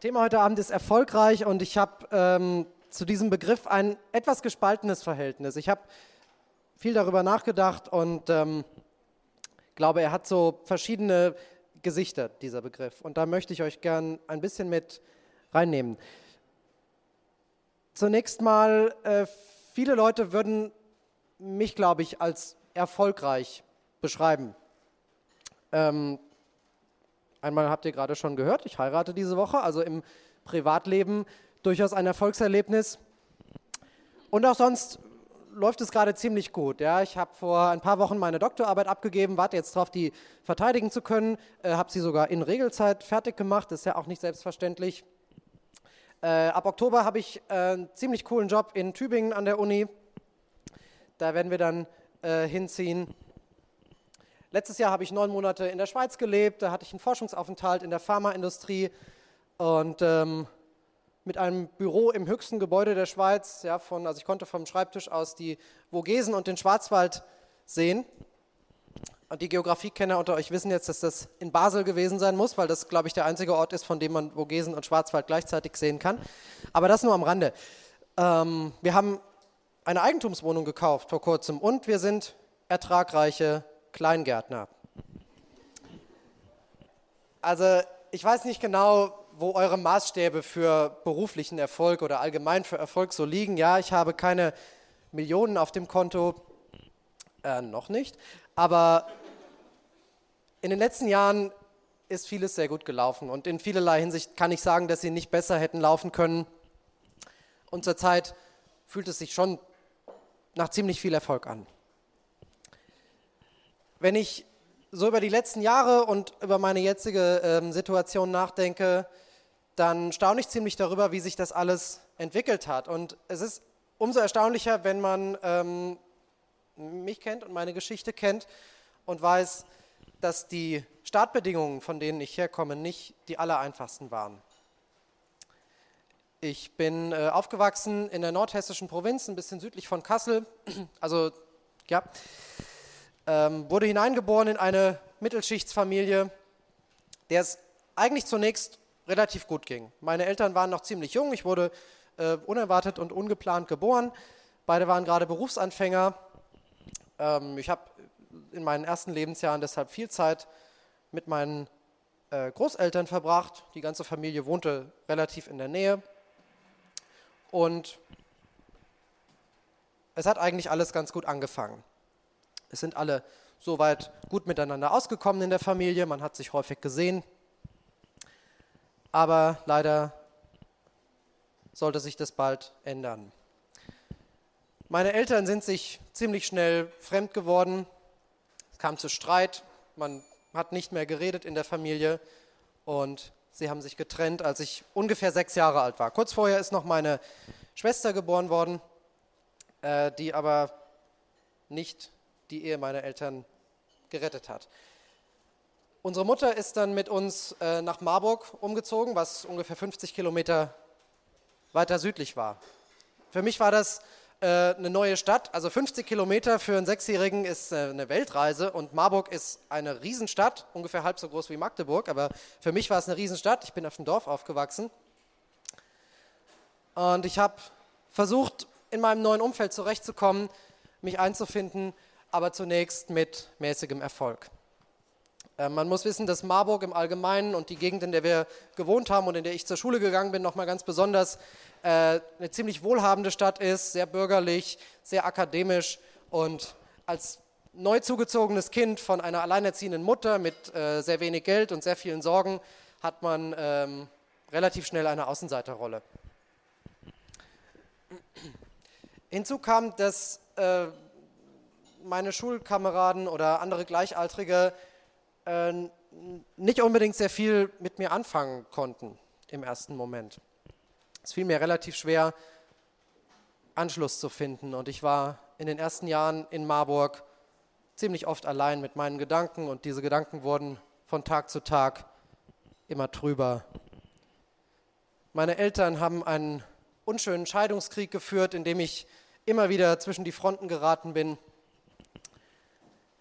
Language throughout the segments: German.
Thema heute Abend ist erfolgreich und ich habe ähm, zu diesem Begriff ein etwas gespaltenes Verhältnis. Ich habe viel darüber nachgedacht und ähm, glaube, er hat so verschiedene Gesichter, dieser Begriff. Und da möchte ich euch gern ein bisschen mit reinnehmen. Zunächst mal, äh, viele Leute würden mich, glaube ich, als erfolgreich beschreiben. Ähm, einmal habt ihr gerade schon gehört, ich heirate diese Woche, also im Privatleben durchaus ein Erfolgserlebnis. Und auch sonst läuft es gerade ziemlich gut. Ja, ich habe vor ein paar Wochen meine Doktorarbeit abgegeben, warte jetzt darauf, die verteidigen zu können, äh, habe sie sogar in Regelzeit fertig gemacht, ist ja auch nicht selbstverständlich. Äh, ab Oktober habe ich äh, einen ziemlich coolen Job in Tübingen an der Uni. Da werden wir dann äh, hinziehen. Letztes Jahr habe ich neun Monate in der Schweiz gelebt. Da hatte ich einen Forschungsaufenthalt in der Pharmaindustrie und ähm, mit einem Büro im höchsten Gebäude der Schweiz. Ja, von, also ich konnte vom Schreibtisch aus die Vogesen und den Schwarzwald sehen. Und die Geografiekenner unter euch wissen jetzt, dass das in Basel gewesen sein muss, weil das, glaube ich, der einzige Ort ist, von dem man Vogesen und Schwarzwald gleichzeitig sehen kann. Aber das nur am Rande. Ähm, wir haben eine Eigentumswohnung gekauft vor kurzem und wir sind ertragreiche Kleingärtner. Also ich weiß nicht genau, wo eure Maßstäbe für beruflichen Erfolg oder allgemein für Erfolg so liegen. Ja, ich habe keine Millionen auf dem Konto, äh, noch nicht, aber in den letzten Jahren ist vieles sehr gut gelaufen und in vielerlei Hinsicht kann ich sagen, dass sie nicht besser hätten laufen können. Und zurzeit fühlt es sich schon nach ziemlich viel Erfolg an. Wenn ich so über die letzten Jahre und über meine jetzige ähm, Situation nachdenke, dann staune ich ziemlich darüber, wie sich das alles entwickelt hat. Und es ist umso erstaunlicher, wenn man ähm, mich kennt und meine Geschichte kennt und weiß, dass die Startbedingungen, von denen ich herkomme, nicht die allereinfachsten waren. Ich bin äh, aufgewachsen in der nordhessischen Provinz, ein bisschen südlich von Kassel. Also, ja, ähm, wurde hineingeboren in eine Mittelschichtsfamilie, der es eigentlich zunächst relativ gut ging. Meine Eltern waren noch ziemlich jung, ich wurde äh, unerwartet und ungeplant geboren. Beide waren gerade Berufsanfänger. Ähm, ich habe in meinen ersten Lebensjahren deshalb viel Zeit mit meinen äh, Großeltern verbracht. Die ganze Familie wohnte relativ in der Nähe. Und es hat eigentlich alles ganz gut angefangen. Es sind alle soweit gut miteinander ausgekommen in der Familie, man hat sich häufig gesehen, aber leider sollte sich das bald ändern. Meine Eltern sind sich ziemlich schnell fremd geworden. Es kam zu Streit, man hat nicht mehr geredet in der Familie und sie haben sich getrennt, als ich ungefähr sechs Jahre alt war. Kurz vorher ist noch meine Schwester geboren worden, äh, die aber nicht die Ehe meiner Eltern gerettet hat. Unsere Mutter ist dann mit uns äh, nach Marburg umgezogen, was ungefähr 50 Kilometer weiter südlich war. Für mich war das äh, eine neue Stadt. Also 50 Kilometer für einen Sechsjährigen ist äh, eine Weltreise und Marburg ist eine Riesenstadt, ungefähr halb so groß wie Magdeburg, aber für mich war es eine Riesenstadt. Ich bin auf dem Dorf aufgewachsen und ich habe versucht, in meinem neuen Umfeld zurechtzukommen, mich einzufinden, aber zunächst mit mäßigem Erfolg. Äh, man muss wissen, dass Marburg im Allgemeinen und die Gegend, in der wir gewohnt haben und in der ich zur Schule gegangen bin, nochmal ganz besonders äh, eine ziemlich wohlhabende Stadt ist, sehr bürgerlich, sehr akademisch und als neu zugezogenes Kind von einer alleinerziehenden Mutter mit äh, sehr wenig Geld und sehr vielen Sorgen hat man ähm, relativ schnell eine Außenseiterrolle. Hinzu kam, dass meine Schulkameraden oder andere Gleichaltrige äh, nicht unbedingt sehr viel mit mir anfangen konnten im ersten Moment. Es fiel mir relativ schwer, Anschluss zu finden und ich war in den ersten Jahren in Marburg ziemlich oft allein mit meinen Gedanken und diese Gedanken wurden von Tag zu Tag immer trüber. Meine Eltern haben einen unschönen Scheidungskrieg geführt, in dem ich immer wieder zwischen die Fronten geraten bin.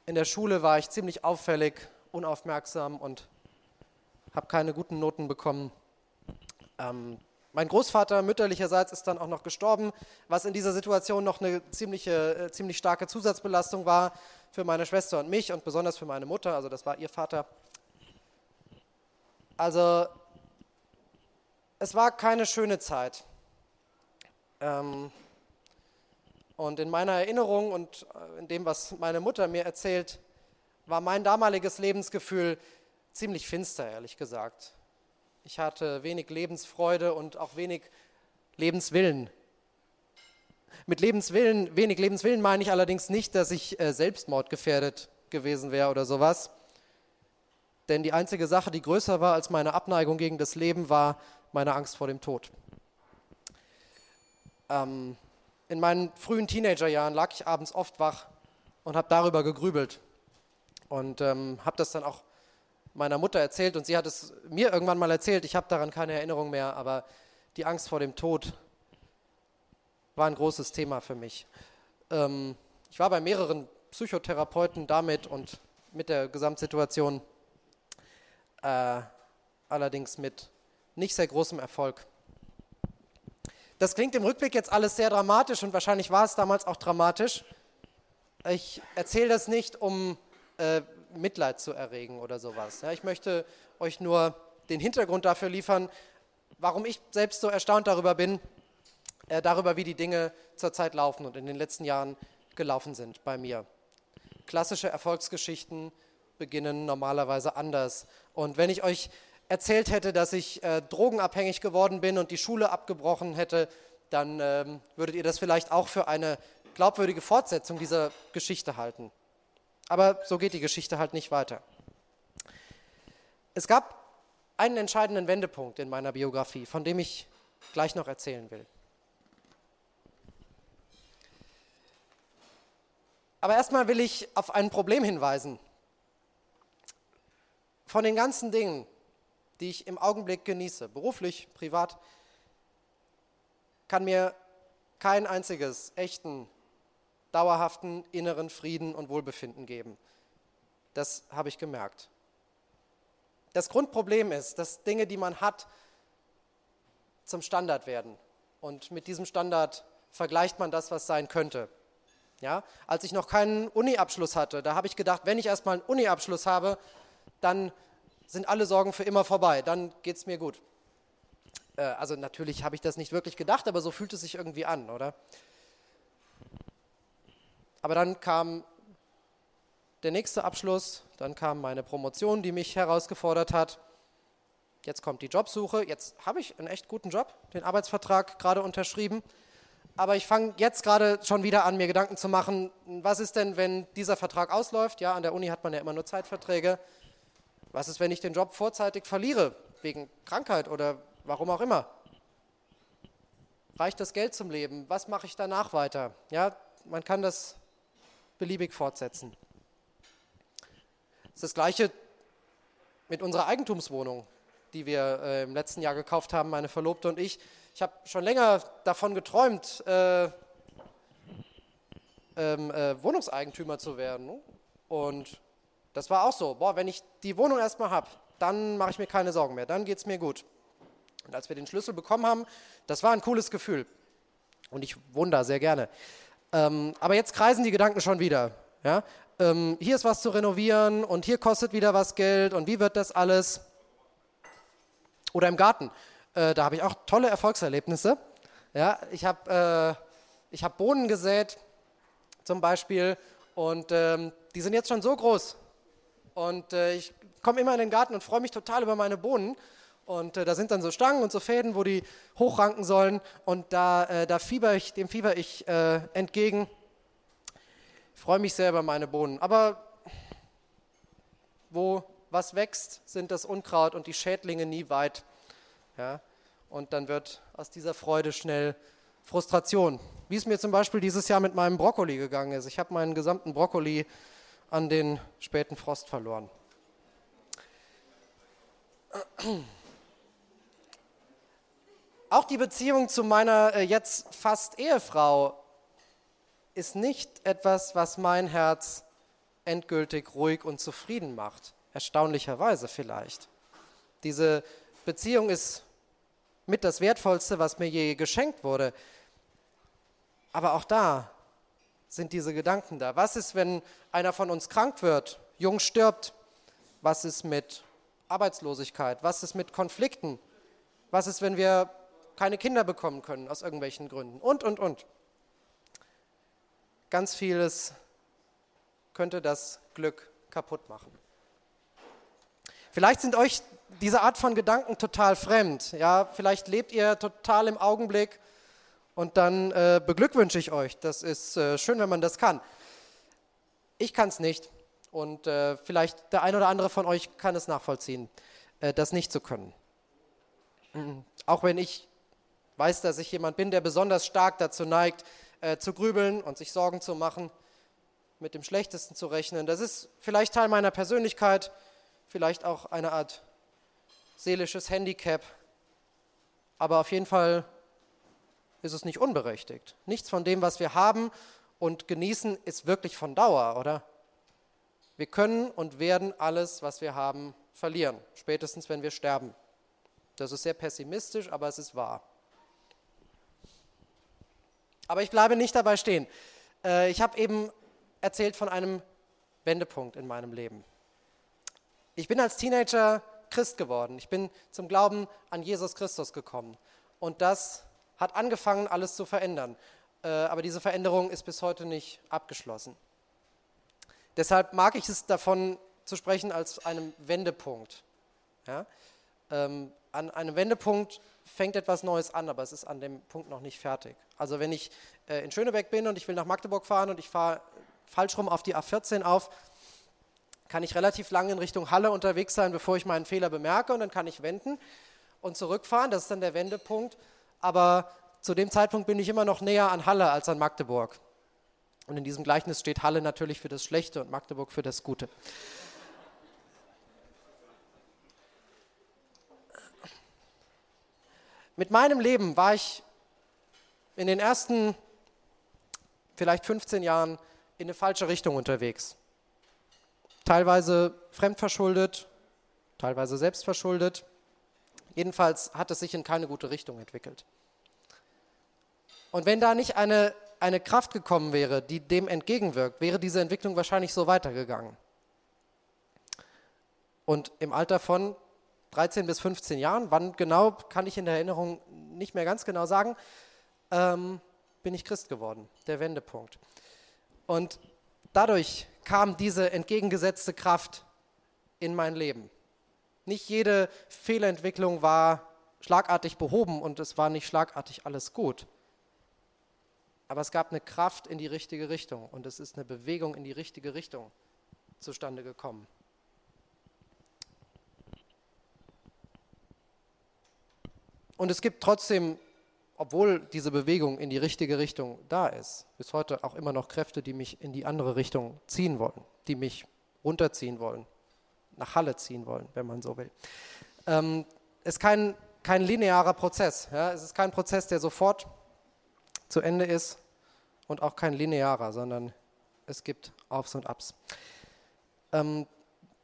In der Schule war ich ziemlich auffällig unaufmerksam und habe keine guten Noten bekommen. Ähm, mein Großvater mütterlicherseits ist dann auch noch gestorben, was in dieser Situation noch eine ziemliche, äh, ziemlich starke Zusatzbelastung war für meine Schwester und mich und besonders für meine Mutter, also das war ihr Vater. Also es war keine schöne Zeit. Ähm, und in meiner Erinnerung und äh, in dem, was meine Mutter mir erzählt, war mein damaliges Lebensgefühl ziemlich finster, ehrlich gesagt. Ich hatte wenig Lebensfreude und auch wenig Lebenswillen. Mit Lebenswillen, wenig Lebenswillen meine ich allerdings nicht, dass ich äh, selbstmordgefährdet gewesen wäre oder sowas. Denn die einzige Sache, die größer war als meine Abneigung gegen das Leben, war meine Angst vor dem Tod. Ähm, in meinen frühen Teenagerjahren lag ich abends oft wach und habe darüber gegrübelt und ähm, habe das dann auch meiner Mutter erzählt und sie hat es mir irgendwann mal erzählt. Ich habe daran keine Erinnerung mehr, aber die Angst vor dem Tod war ein großes Thema für mich. Ähm, ich war bei mehreren Psychotherapeuten damit und mit der Gesamtsituation, äh, allerdings mit nicht sehr großem Erfolg. Das klingt im Rückblick jetzt alles sehr dramatisch und wahrscheinlich war es damals auch dramatisch. Ich erzähle das nicht, um äh, Mitleid zu erregen oder sowas. Ja, ich möchte euch nur den Hintergrund dafür liefern, warum ich selbst so erstaunt darüber bin, äh, darüber, wie die Dinge zurzeit laufen und in den letzten Jahren gelaufen sind bei mir. Klassische Erfolgsgeschichten beginnen normalerweise anders. Und wenn ich euch erzählt hätte, dass ich äh, drogenabhängig geworden bin und die Schule abgebrochen hätte, dann ähm, würdet ihr das vielleicht auch für eine glaubwürdige Fortsetzung dieser Geschichte halten. Aber so geht die Geschichte halt nicht weiter. Es gab einen entscheidenden Wendepunkt in meiner Biografie, von dem ich gleich noch erzählen will. Aber erstmal will ich auf ein Problem hinweisen. Von den ganzen Dingen, die ich im Augenblick genieße, beruflich, privat, kann mir kein einziges echten dauerhaften inneren Frieden und Wohlbefinden geben. Das habe ich gemerkt. Das Grundproblem ist, dass Dinge, die man hat, zum Standard werden. Und mit diesem Standard vergleicht man das, was sein könnte. Ja? Als ich noch keinen Uni-Abschluss hatte, da habe ich gedacht, wenn ich erstmal einen Uni-Abschluss habe, dann sind alle Sorgen für immer vorbei, dann geht es mir gut. Äh, also natürlich habe ich das nicht wirklich gedacht, aber so fühlt es sich irgendwie an, oder? Aber dann kam der nächste Abschluss, dann kam meine Promotion, die mich herausgefordert hat. Jetzt kommt die Jobsuche. Jetzt habe ich einen echt guten Job, den Arbeitsvertrag gerade unterschrieben. Aber ich fange jetzt gerade schon wieder an, mir Gedanken zu machen, was ist denn, wenn dieser Vertrag ausläuft? Ja, an der Uni hat man ja immer nur Zeitverträge. Was ist, wenn ich den Job vorzeitig verliere, wegen Krankheit oder warum auch immer? Reicht das Geld zum Leben? Was mache ich danach weiter? Ja, man kann das beliebig fortsetzen. Das ist das Gleiche mit unserer Eigentumswohnung, die wir äh, im letzten Jahr gekauft haben, meine Verlobte und ich. Ich habe schon länger davon geträumt, äh, ähm, äh, Wohnungseigentümer zu werden. Und das war auch so. Boah, wenn ich die Wohnung erstmal habe, dann mache ich mir keine Sorgen mehr, dann geht es mir gut. Und als wir den Schlüssel bekommen haben, das war ein cooles Gefühl. Und ich da sehr gerne. Ähm, aber jetzt kreisen die Gedanken schon wieder. Ja? Ähm, hier ist was zu renovieren und hier kostet wieder was Geld und wie wird das alles? Oder im Garten. Äh, da habe ich auch tolle Erfolgserlebnisse. Ja? Ich habe äh, hab Bohnen gesät zum Beispiel und ähm, die sind jetzt schon so groß. Und äh, ich komme immer in den Garten und freue mich total über meine Bohnen. Und äh, da sind dann so Stangen und so Fäden, wo die hochranken sollen. Und da, äh, da fieber ich, dem fieber ich äh, entgegen. Ich freue mich sehr über meine Bohnen. Aber wo was wächst, sind das Unkraut und die Schädlinge nie weit. Ja? Und dann wird aus dieser Freude schnell Frustration. Wie es mir zum Beispiel dieses Jahr mit meinem Brokkoli gegangen ist. Ich habe meinen gesamten Brokkoli an den späten Frost verloren. Auch die Beziehung zu meiner äh, jetzt fast Ehefrau ist nicht etwas, was mein Herz endgültig ruhig und zufrieden macht. Erstaunlicherweise vielleicht. Diese Beziehung ist mit das Wertvollste, was mir je geschenkt wurde. Aber auch da sind diese Gedanken da. Was ist, wenn einer von uns krank wird, jung stirbt? Was ist mit Arbeitslosigkeit? Was ist mit Konflikten? Was ist, wenn wir keine Kinder bekommen können aus irgendwelchen Gründen? Und, und, und. Ganz vieles könnte das Glück kaputt machen. Vielleicht sind euch diese Art von Gedanken total fremd. Ja, vielleicht lebt ihr total im Augenblick und dann äh, beglückwünsche ich euch. Das ist äh, schön, wenn man das kann. Ich kann es nicht und äh, vielleicht der ein oder andere von euch kann es nachvollziehen, äh, das nicht zu können. Auch wenn ich weiß, dass ich jemand bin, der besonders stark dazu neigt, äh, zu grübeln und sich Sorgen zu machen, mit dem Schlechtesten zu rechnen. Das ist vielleicht Teil meiner Persönlichkeit, vielleicht auch eine Art seelisches Handicap, aber auf jeden Fall ist es nicht unberechtigt. Nichts von dem, was wir haben und genießen, ist wirklich von Dauer, oder? Wir können und werden alles, was wir haben, verlieren, spätestens wenn wir sterben. Das ist sehr pessimistisch, aber es ist wahr. Aber ich bleibe nicht dabei stehen. Äh, ich habe eben erzählt von einem Wendepunkt in meinem Leben. Ich bin als Teenager Christ geworden. Ich bin zum Glauben an Jesus Christus gekommen. Und das hat angefangen, alles zu verändern. Äh, aber diese Veränderung ist bis heute nicht abgeschlossen. Deshalb mag ich es davon zu sprechen als einem Wendepunkt. Ja? Ähm, an einem Wendepunkt fängt etwas Neues an, aber es ist an dem Punkt noch nicht fertig. Also wenn ich äh, in Schönebeck bin und ich will nach Magdeburg fahren und ich fahre falsch rum auf die A14 auf, kann ich relativ lange in Richtung Halle unterwegs sein, bevor ich meinen Fehler bemerke und dann kann ich wenden und zurückfahren. Das ist dann der Wendepunkt. Aber zu dem Zeitpunkt bin ich immer noch näher an Halle als an Magdeburg. Und in diesem Gleichnis steht Halle natürlich für das Schlechte und Magdeburg für das Gute. Mit meinem Leben war ich in den ersten vielleicht 15 Jahren in eine falsche Richtung unterwegs. Teilweise fremdverschuldet, teilweise selbstverschuldet. Jedenfalls hat es sich in keine gute Richtung entwickelt. Und wenn da nicht eine, eine Kraft gekommen wäre, die dem entgegenwirkt, wäre diese Entwicklung wahrscheinlich so weitergegangen. Und im Alter von 13 bis 15 Jahren, wann genau, kann ich in der Erinnerung nicht mehr ganz genau sagen, ähm, bin ich Christ geworden, der Wendepunkt. Und dadurch kam diese entgegengesetzte Kraft in mein Leben. Nicht jede Fehlentwicklung war schlagartig behoben und es war nicht schlagartig alles gut. Aber es gab eine Kraft in die richtige Richtung und es ist eine Bewegung in die richtige Richtung zustande gekommen. Und es gibt trotzdem, obwohl diese Bewegung in die richtige Richtung da ist, bis heute auch immer noch Kräfte, die mich in die andere Richtung ziehen wollen, die mich runterziehen wollen, nach Halle ziehen wollen, wenn man so will. Ähm, ist kein, kein linearer Prozess. Ja? Es ist kein Prozess, der sofort zu Ende ist und auch kein linearer, sondern es gibt Aufs und Abs. Ähm,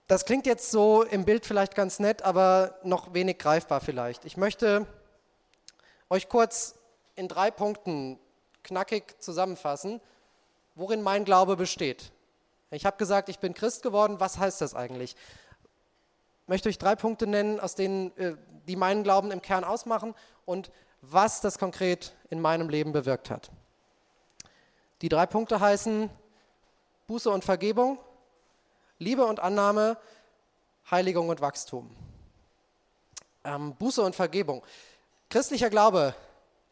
das klingt jetzt so im Bild vielleicht ganz nett, aber noch wenig greifbar vielleicht. Ich möchte euch kurz in drei Punkten knackig zusammenfassen, worin mein Glaube besteht. Ich habe gesagt, ich bin Christ geworden. Was heißt das eigentlich? Möchte euch drei Punkte nennen, aus denen, äh, die meinen Glauben im Kern ausmachen und was das konkret in meinem Leben bewirkt hat. Die drei Punkte heißen Buße und Vergebung, Liebe und Annahme, Heiligung und Wachstum. Ähm, Buße und Vergebung. Christlicher Glaube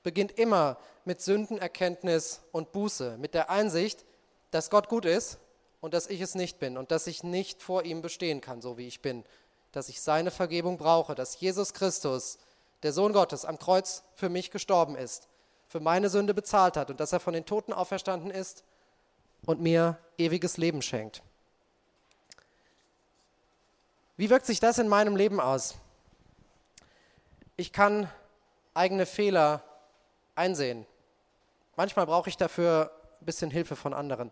beginnt immer mit Sündenerkenntnis und Buße, mit der Einsicht, dass Gott gut ist und dass ich es nicht bin und dass ich nicht vor ihm bestehen kann, so wie ich bin, dass ich seine Vergebung brauche, dass Jesus Christus, der Sohn Gottes, am Kreuz für mich gestorben ist, für meine Sünde bezahlt hat und dass er von den Toten auferstanden ist und mir ewiges Leben schenkt. Wie wirkt sich das in meinem Leben aus? Ich kann eigene Fehler einsehen. Manchmal brauche ich dafür ein bisschen Hilfe von anderen.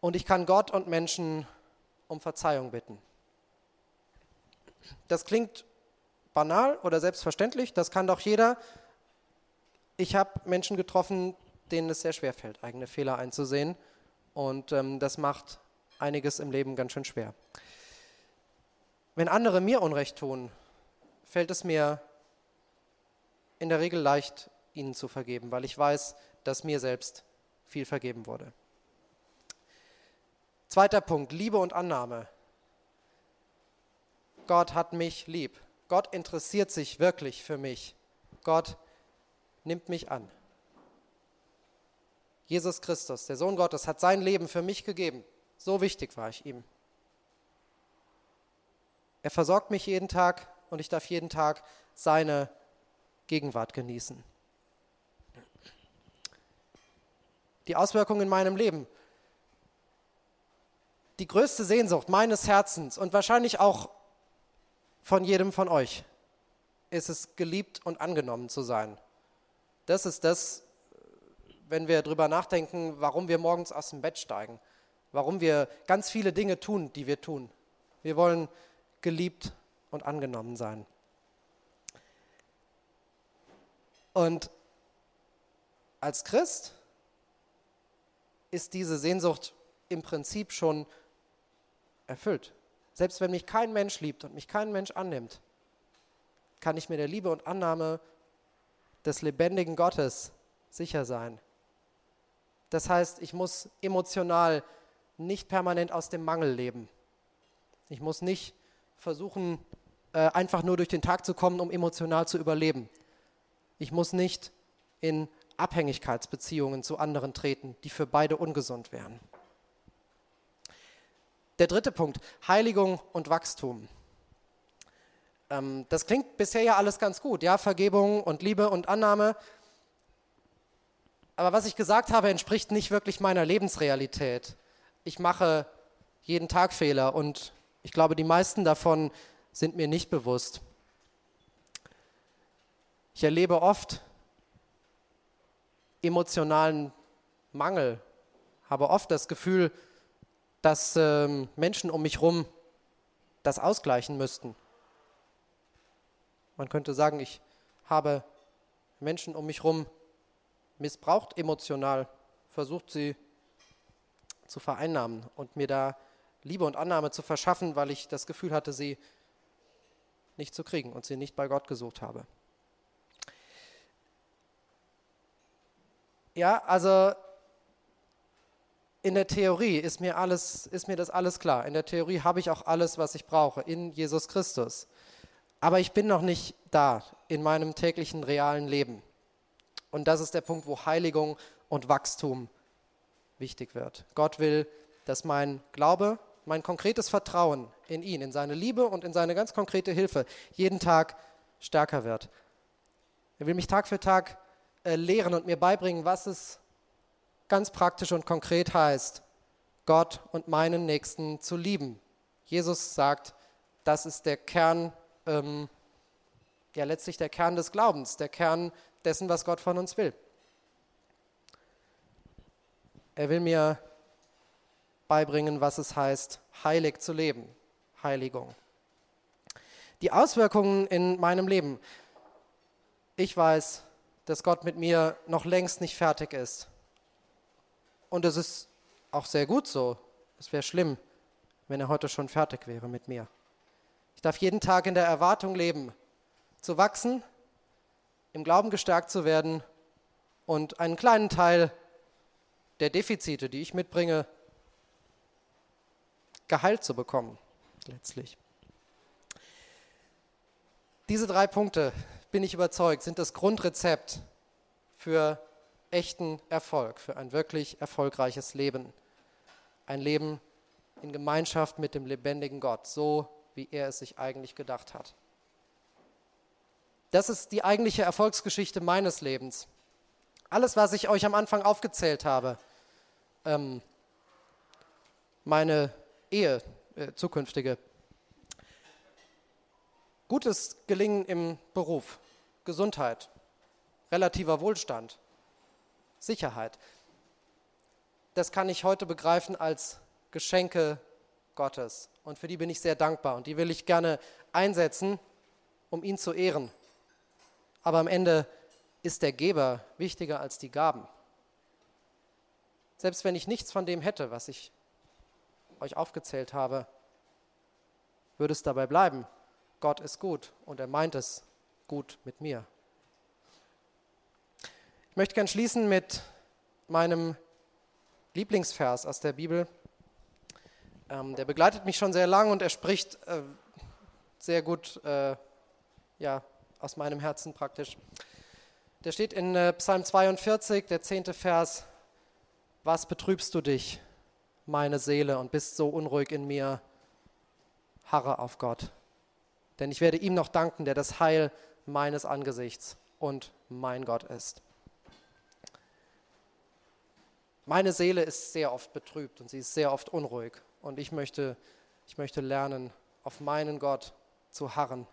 Und ich kann Gott und Menschen um Verzeihung bitten. Das klingt banal oder selbstverständlich, das kann doch jeder. Ich habe Menschen getroffen, denen es sehr schwer fällt, eigene Fehler einzusehen. Und ähm, das macht einiges im Leben ganz schön schwer. Wenn andere mir Unrecht tun, fällt es mir in der Regel leicht, ihnen zu vergeben, weil ich weiß, dass mir selbst viel vergeben wurde. Zweiter Punkt, Liebe und Annahme. Gott hat mich lieb. Gott interessiert sich wirklich für mich. Gott nimmt mich an. Jesus Christus, der Sohn Gottes, hat sein Leben für mich gegeben. So wichtig war ich ihm. Er versorgt mich jeden Tag und ich darf jeden Tag seine Gegenwart genießen. Die Auswirkungen in meinem Leben. Die größte Sehnsucht meines Herzens und wahrscheinlich auch von jedem von euch ist es, geliebt und angenommen zu sein. Das ist das, wenn wir darüber nachdenken, warum wir morgens aus dem Bett steigen, warum wir ganz viele Dinge tun, die wir tun. Wir wollen geliebt und angenommen sein. Und als Christ ist diese Sehnsucht im Prinzip schon erfüllt. Selbst wenn mich kein Mensch liebt und mich kein Mensch annimmt, kann ich mir der Liebe und Annahme des lebendigen Gottes sicher sein. Das heißt, ich muss emotional nicht permanent aus dem Mangel leben. Ich muss nicht versuchen, äh, einfach nur durch den Tag zu kommen, um emotional zu überleben. Ich muss nicht in Abhängigkeitsbeziehungen zu anderen treten, die für beide ungesund wären. Der dritte Punkt, Heiligung und Wachstum. Ähm, das klingt bisher ja alles ganz gut, ja, Vergebung und Liebe und Annahme. Aber was ich gesagt habe, entspricht nicht wirklich meiner Lebensrealität. Ich mache jeden Tag Fehler und ich glaube, die meisten davon sind mir nicht bewusst. Ich erlebe oft emotionalen Mangel, habe oft das Gefühl, dass ähm, Menschen um mich herum das ausgleichen müssten. Man könnte sagen, ich habe Menschen um mich herum missbraucht emotional, versucht sie zu vereinnahmen und mir da Liebe und Annahme zu verschaffen, weil ich das Gefühl hatte, sie nicht zu kriegen und sie nicht bei Gott gesucht habe. Ja, also in der Theorie ist mir, alles, ist mir das alles klar. In der Theorie habe ich auch alles, was ich brauche in Jesus Christus. Aber ich bin noch nicht da in meinem täglichen realen Leben. Und das ist der Punkt, wo Heiligung und Wachstum wichtig wird. Gott will, dass mein Glaube, mein konkretes Vertrauen in ihn, in seine Liebe und in seine ganz konkrete Hilfe jeden Tag stärker wird. Er will mich Tag für Tag äh, lehren und mir beibringen, was es ganz praktisch und konkret heißt, Gott und meinen Nächsten zu lieben. Jesus sagt, das ist der Kern, ähm, ja letztlich der Kern des Glaubens, der Kern dessen, was Gott von uns will. Er will mir beibringen, was es heißt, heilig zu leben. Heiligung. Die Auswirkungen in meinem Leben. Ich weiß, dass Gott mit mir noch längst nicht fertig ist. Und es ist auch sehr gut so. Es wäre schlimm, wenn er heute schon fertig wäre mit mir. Ich darf jeden Tag in der Erwartung leben, zu wachsen, im Glauben gestärkt zu werden und einen kleinen Teil der Defizite, die ich mitbringe, geheilt zu bekommen, letztlich. Diese drei Punkte bin ich überzeugt, sind das Grundrezept für echten Erfolg, für ein wirklich erfolgreiches Leben. Ein Leben in Gemeinschaft mit dem lebendigen Gott, so wie er es sich eigentlich gedacht hat. Das ist die eigentliche Erfolgsgeschichte meines Lebens. Alles, was ich euch am Anfang aufgezählt habe, ähm, meine Ehe, äh, zukünftige, Gutes Gelingen im Beruf, Gesundheit, relativer Wohlstand, Sicherheit. Das kann ich heute begreifen als Geschenke Gottes. Und für die bin ich sehr dankbar. Und die will ich gerne einsetzen um ihn zu ehren. Aber am Ende ist der Geber wichtiger als die Gaben. Selbst wenn ich nichts von dem hätte, was ich euch aufgezählt habe, würde es dabei bleiben. Gott ist gut und er meint es gut mit mir. Ich möchte gern schließen mit meinem Lieblingsvers aus der Bibel. Ähm, der begleitet mich schon sehr lang und er spricht äh, sehr gut äh, ja, aus meinem Herzen praktisch. Der steht in äh, Psalm 42, der zehnte Vers. Was betrübst du dich, meine Seele, und bist so unruhig in mir? Harre auf Gott. Denn ich werde ihm noch danken, der das Heil meines Angesichts und mein Gott ist. Meine Seele ist sehr oft betrübt und sie ist sehr oft unruhig. Und ich möchte, ich möchte lernen, auf meinen Gott zu harren.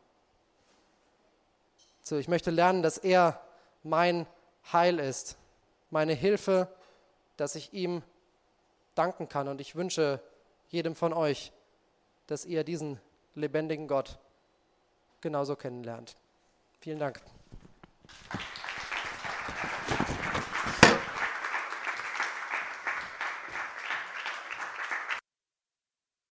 So, ich möchte lernen, dass er mein Heil ist, meine Hilfe, dass ich ihm danken kann. Und ich wünsche jedem von euch, dass ihr diesen lebendigen Gott genauso kennenlernt. Vielen Dank.